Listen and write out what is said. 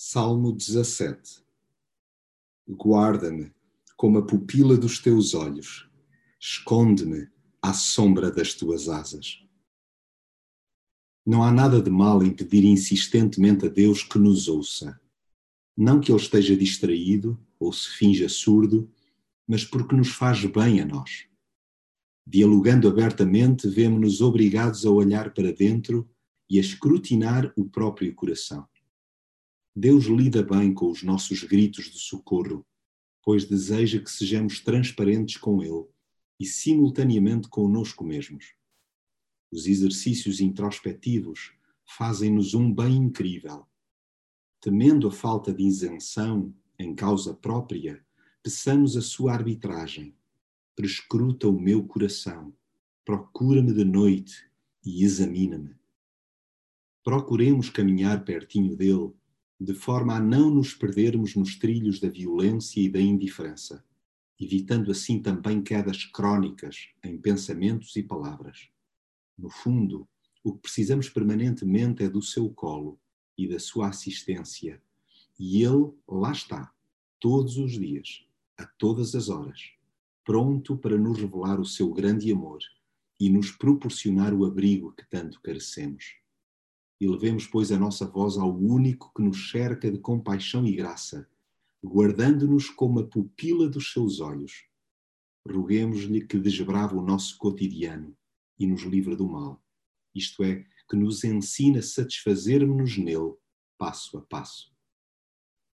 Salmo 17 Guarda-me como a pupila dos teus olhos, esconde-me à sombra das tuas asas. Não há nada de mal em pedir insistentemente a Deus que nos ouça. Não que Ele esteja distraído ou se finja surdo, mas porque nos faz bem a nós. Dialogando abertamente, vemos-nos obrigados a olhar para dentro e a escrutinar o próprio coração. Deus lida bem com os nossos gritos de socorro, pois deseja que sejamos transparentes com Ele e simultaneamente conosco mesmos. Os exercícios introspectivos fazem-nos um bem incrível. Temendo a falta de isenção em causa própria, peçamos a sua arbitragem. Prescruta o meu coração, procura-me de noite e examina-me. Procuremos caminhar pertinho dele de forma a não nos perdermos nos trilhos da violência e da indiferença, evitando assim também quedas crónicas em pensamentos e palavras. No fundo, o que precisamos permanentemente é do seu colo e da sua assistência, e ele lá está, todos os dias, a todas as horas, pronto para nos revelar o seu grande amor e nos proporcionar o abrigo que tanto carecemos e levemos, pois, a nossa voz ao único que nos cerca de compaixão e graça, guardando-nos como a pupila dos seus olhos. Roguemos-lhe que desbrava o nosso cotidiano e nos livre do mal, isto é, que nos ensina a satisfazermos-nos nele, passo a passo.